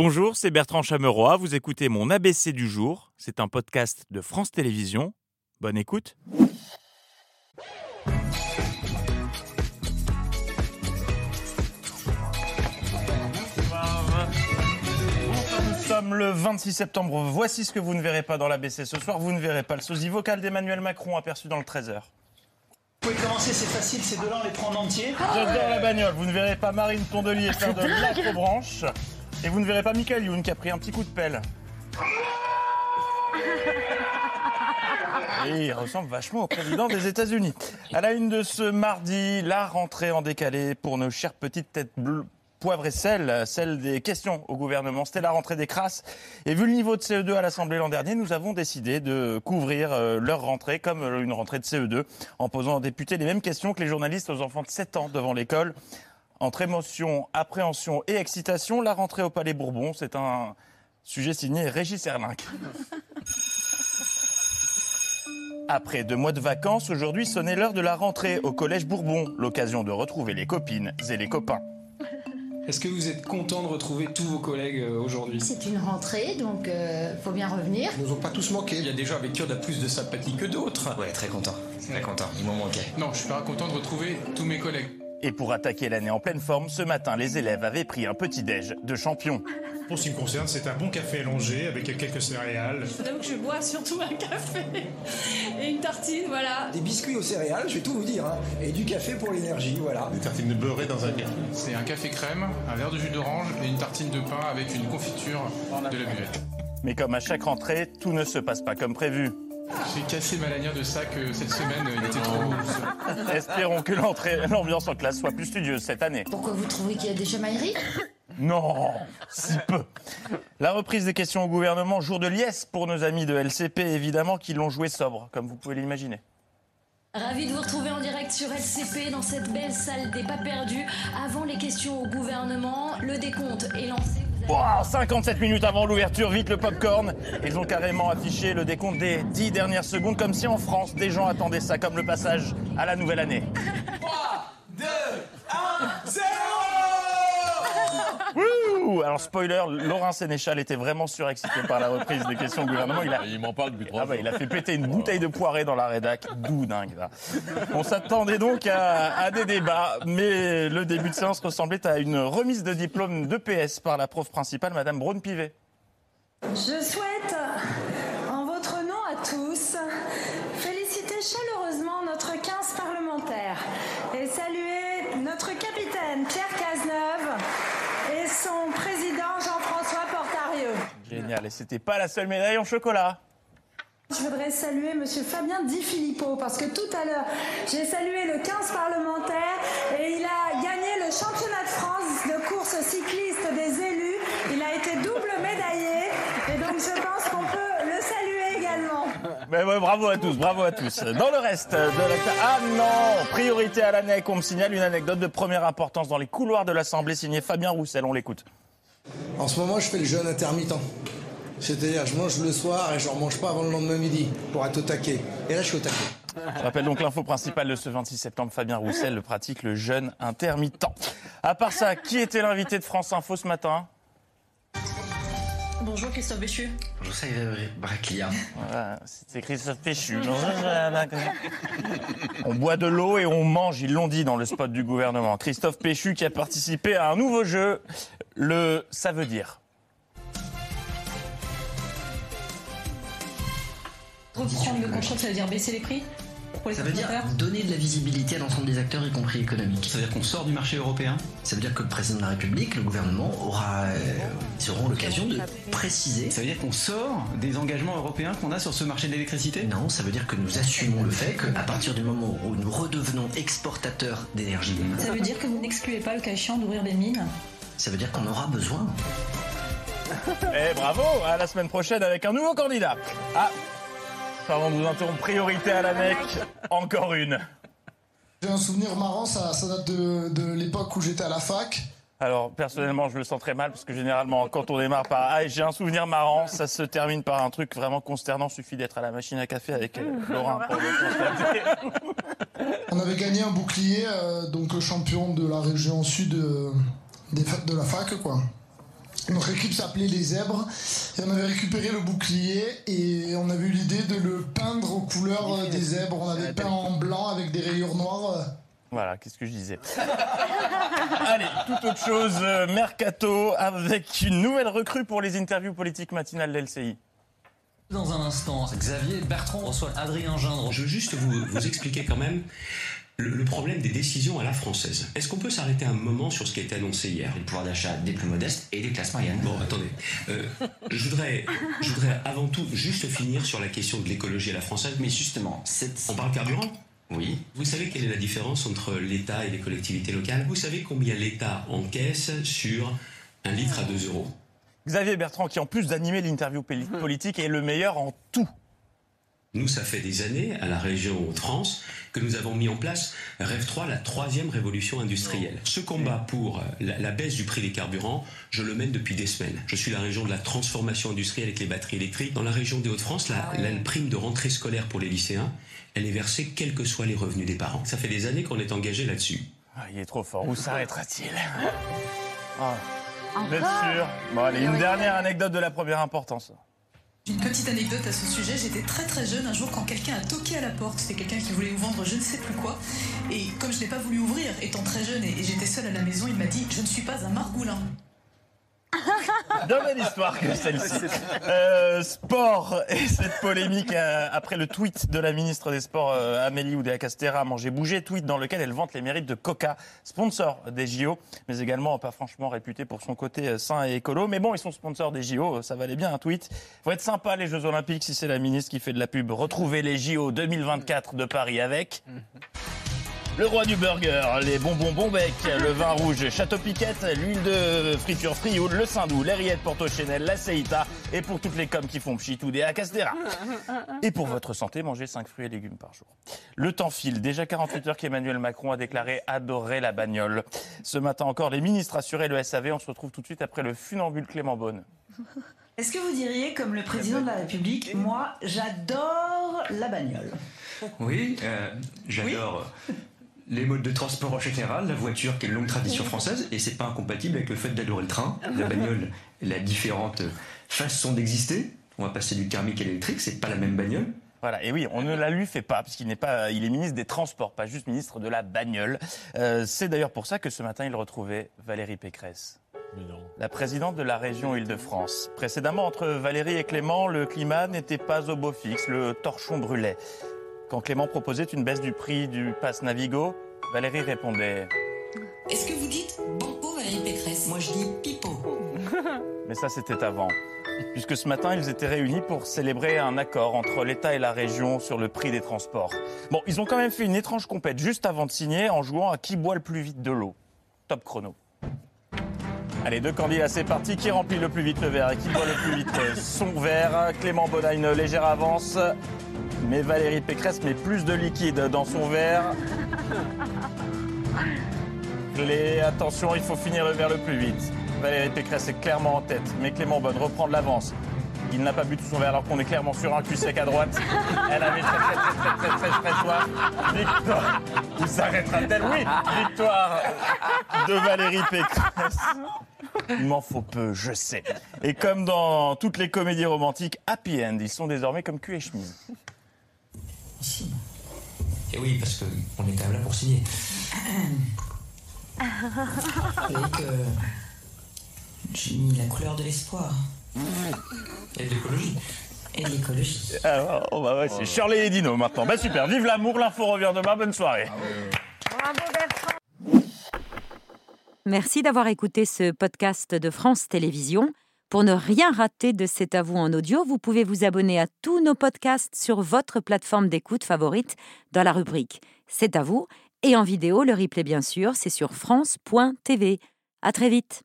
Bonjour, c'est Bertrand Chameroy. Vous écoutez mon ABC du jour. C'est un podcast de France Télévisions. Bonne écoute. Nous sommes le 26 septembre. Voici ce que vous ne verrez pas dans l'ABC ce soir. Vous ne verrez pas le sosie vocal d'Emmanuel Macron aperçu dans le 13h. Vous pouvez commencer, c'est facile, ces deux-là, on les prend en entier. J'adore la bagnole. Vous ne verrez pas Marine Tondelier faire de l'acrobranche. Et vous ne verrez pas Michael Youn qui a pris un petit coup de pelle. Il ressemble vachement au président des États-Unis. À la une de ce mardi, la rentrée en décalé pour nos chères petites têtes bleues. Poivre et sel, celle des questions au gouvernement. C'était la rentrée des crasses. Et vu le niveau de CE2 à l'Assemblée l'an dernier, nous avons décidé de couvrir euh, leur rentrée comme euh, une rentrée de CE2 en posant aux députés les mêmes questions que les journalistes aux enfants de 7 ans devant l'école. Entre émotion, appréhension et excitation, la rentrée au Palais Bourbon, c'est un sujet signé Régis Erlinck. Après deux mois de vacances, aujourd'hui sonnait l'heure de la rentrée au Collège Bourbon, l'occasion de retrouver les copines et les copains. Est-ce que vous êtes content de retrouver tous vos collègues euh, aujourd'hui? C'est une rentrée, donc euh, faut bien revenir. Ils nous ont pas tous manqué. Il y a des gens avec qui on a plus de sympathie que d'autres. Ouais, très content. Très content. Ils m'ont manqué. Non, je suis pas content de retrouver tous mes collègues. Et pour attaquer l'année en pleine forme, ce matin, les élèves avaient pris un petit déj de champion. Pour ce qui me concerne, c'est un bon café allongé avec quelques céréales. Je que je bois surtout un café et une tartine, voilà. Des biscuits aux céréales, je vais tout vous dire, hein. et du café pour l'énergie, voilà. Des tartines de beurré dans un café. C'est un café crème, un verre de jus d'orange et une tartine de pain avec une confiture de la buvette. Mais comme à chaque rentrée, tout ne se passe pas comme prévu. J'ai cassé ma lanière de sac euh, cette semaine, il était trop lourd. Espérons que l'entrée- l'ambiance en classe soit plus studieuse cette année. Pourquoi vous trouvez qu'il y a des chamailleries? Non, si peu. La reprise des questions au gouvernement, jour de liesse pour nos amis de LCP, évidemment, qui l'ont joué sobre, comme vous pouvez l'imaginer. Ravi de vous retrouver en direct sur LCP dans cette belle salle des pas perdus. Avant les questions au gouvernement, le décompte est lancé. Vous avez- Wow, 57 minutes avant l'ouverture, vite le popcorn. Ils ont carrément affiché le décompte des 10 dernières secondes, comme si en France, des gens attendaient ça comme le passage à la nouvelle année. 3, 2, 1, 0 Alors spoiler, Laurent Sénéchal était vraiment surexcité par la reprise des questions au gouvernement. Il a, Il m'en parle depuis trois ah bah, il a fait péter une bouteille de poirée dans la rédac. D'où dingue. là. On s'attendait donc à, à des débats, mais le début de séance ressemblait à une remise de diplôme de PS par la prof principale, Madame Braun-Pivet. Je souhaite, en votre nom à tous, féliciter chaleureusement notre 15 parlementaires et saluer notre capitaine Pierre Cazeneuve et son président Jean-François Portarieux. Et c'était pas la seule médaille en chocolat. Je voudrais saluer Monsieur Fabien Di Filippo parce que tout à l'heure, j'ai salué le 15 parlementaire et il a gagné le championnat de France de course cycliste des élus. Il a été double médaillé et donc je pense qu'on peut le saluer également. Mais ouais, bravo à tous, bravo à tous. Dans le reste de la... Ah non Priorité à l'ANEC, on me signale une anecdote de première importance dans les couloirs de l'Assemblée signée Fabien Roussel, on l'écoute. En ce moment, je fais le jeûne intermittent. C'est-à-dire, je mange le soir et je ne mange pas avant le lendemain midi pour être au taquet. Et là, je suis au taquet. Je rappelle donc l'info principale de ce 26 septembre, Fabien Roussel le pratique le jeûne intermittent. À part ça, qui était l'invité de France Info ce matin? Bonjour Christophe Béchu. Bonjour, ça Braclia. Voilà, C'est Christophe Péchu. On boit de l'eau et on mange, ils l'ont dit dans le spot du gouvernement. Christophe Péchu qui a participé à un nouveau jeu, le Ça veut dire. Reprendre le contrôle, ça veut dire baisser les prix pour les Ça veut dire donner de la visibilité à l'ensemble des acteurs, y compris économiques. Ça veut dire qu'on sort du marché européen Ça veut dire que le président de la République, le gouvernement, aura, euh, ils auront l'occasion de préciser. Ça veut dire qu'on sort des engagements européens qu'on a sur ce marché de l'électricité? Non, ça veut dire que nous assumons le fait qu'à partir du moment où nous redevenons exportateurs d'énergie, Ça veut dire que vous n'excluez pas le cas échéant d'ouvrir des mines? ça veut dire qu'on aura besoin. Et bravo, à la semaine prochaine avec un nouveau candidat. Ah, pardon de vous interrompre, priorité à l'ANEC, encore une. J'ai un souvenir marrant, ça, ça date de, de l'époque où j'étais à la fac. Alors, personnellement, je le sens très mal parce que généralement, quand on démarre par Ah, j'ai un souvenir marrant, ça se termine par un truc vraiment consternant. Suffit d'être à la machine à café avec euh, Laurent pour le constater. On avait gagné un bouclier, euh, donc champion de la région sud euh, des de la fac, quoi. Notre équipe s'appelait les zèbres et on avait récupéré le bouclier et on avait eu l'idée de le peindre aux couleurs euh, des zèbres. On avait peint en blanc avec des rayures noires. Voilà, qu'est-ce que je disais Allez, toute autre chose, euh, Mercato, avec une nouvelle recrue pour les interviews politiques matinales d'LCI. Dans un instant, Xavier Bertrand reçoit Adrien Gindre. Je veux juste vous, vous expliquer quand même le, le problème des décisions à la française. Est-ce qu'on peut s'arrêter un moment sur ce qui a été annoncé hier? Le pouvoir d'achat des plus modestes et des classes moyennes. Bon, attendez. Euh, je, voudrais, je voudrais avant tout juste finir sur la question de l'écologie à la française. Mais justement, c'est... On parle carburant? Oui. Vous savez quelle est la différence entre l'État et les collectivités locales? Vous savez combien l'État encaisse sur un litre à 2 euros? Xavier Bertrand, qui en plus d'animer l'interview poli- politique, est le meilleur en tout. Nous, ça fait des années, à la région Hauts-de-France, que nous avons mis en place Rêve 3, la troisième révolution industrielle. Ce combat pour euh, la, la baisse du prix des carburants, je le mène depuis des semaines. Je suis la région de la transformation industrielle avec les batteries électriques. Dans la région des Hauts-de-France, la, la prime de rentrée scolaire pour les lycéens, elle est versée quels que soient les revenus des parents. Ça fait des années qu'on est engagé là-dessus. Ah, il est trop fort. Où s'arrêtera-t-il? Ah, Vous êtes sûr Bon, allez, une dernière anecdote de la première importance. Une petite anecdote à ce sujet, j'étais très très jeune un jour quand quelqu'un a toqué à la porte, c'était quelqu'un qui voulait nous vendre je ne sais plus quoi, et comme je n'ai pas voulu ouvrir, étant très jeune et, et j'étais seule à la maison, il m'a dit je ne suis pas un margoulin. Bien belle histoire que celle-ci. Euh, sport et cette polémique euh, après le tweet de la ministre des Sports euh, Amélie Oudéa-Castéra, Manger Bouger, tweet dans lequel elle vante les mérites de Coca, sponsor des JO, mais également pas franchement réputé pour son côté sain et écolo. Mais bon, ils sont sponsors des JO, ça valait bien un tweet. Faut être sympa les Jeux Olympiques si c'est la ministre qui fait de la pub. Retrouvez les JO 2024 de Paris avec. Le roi du burger, les bonbons Bonbec, le vin rouge Château Piquette, l'huile de friture Frioul, le Sindou, les rillettes Porto Chanel, la Seita et pour toutes les coms qui font pchit ou des Acastera. Et pour votre santé, mangez 5 fruits et légumes par jour. Le temps file. Déjà 48 heures qu'Emmanuel Macron a déclaré adorer la bagnole. Ce matin encore, les ministres assuraient le SAV. On se retrouve tout de suite après le funambule Clément Beaune. Est-ce que vous diriez, comme le président de la République, moi, j'adore la bagnole? Oui, euh, j'adore les modes de transport en général, la voiture qui est une longue tradition française, et c'est pas incompatible avec le fait d'adorer le train. La bagnole, elle a différentes façons d'exister. On va passer du thermique à l'électrique, c'est pas la même bagnole. Voilà, et oui, on ne la lui fait pas, puisqu'il n'est pas, il est ministre des Transports, pas juste ministre de la bagnole. Euh, c'est d'ailleurs pour ça que ce matin, il retrouvait Valérie Pécresse. La présidente de la région Île-de-France. Précédemment, entre Valérie et Clément, le climat n'était pas au beau fixe, le torchon brûlait. Quand Clément proposait une baisse du prix du pass Navigo, Valérie répondait Est-ce que vous dites Banco Valérie Pécresse? Moi je dis Pipo. Mais ça, c'était avant. Puisque ce matin, ils étaient réunis pour célébrer un accord entre l'État et la région sur le prix des transports. Bon, ils ont quand même fait une étrange compète juste avant de signer en jouant à qui boit le plus vite de l'eau. Top chrono. Allez, deux candidats, c'est parti. Qui remplit le plus vite le verre et qui boit le plus vite son verre? Clément Baudin, une légère avance. Mais Valérie Pécresse met plus de liquide dans son verre. Les... Attention, il faut finir le verre le plus vite. Valérie Pécresse est clairement en tête, mais Clément Bonne reprend de l'avance. Il n'a pas bu tout son verre alors qu'on est clairement sur un cul sec à droite. Elle avait très très très très très très très soif. Victoire. Où s'arrêtera-t-elle Oui, victoire de Valérie Pécresse. Il m'en faut peu, je sais. Et comme dans toutes les comédies romantiques, happy end, ils sont désormais comme cul et chemise. Et oui, parce qu'on est quand même là pour signer. Vous que j'ai mis la couleur de l'espoir. Et de l'écologie. Et de l'écologie. Alors, oh bah ouais, c'est Shirley et Dino maintenant. Bah super, vive l'amour, l'info revient demain, bonne soirée. Merci d'avoir écouté ce podcast de France Télévisions. Pour ne rien rater de C'est à vous en audio, vous pouvez vous abonner à tous nos podcasts sur votre plateforme d'écoute favorite dans la rubrique C'est à vous et en vidéo, le replay bien sûr, c'est sur France.tv. À très vite.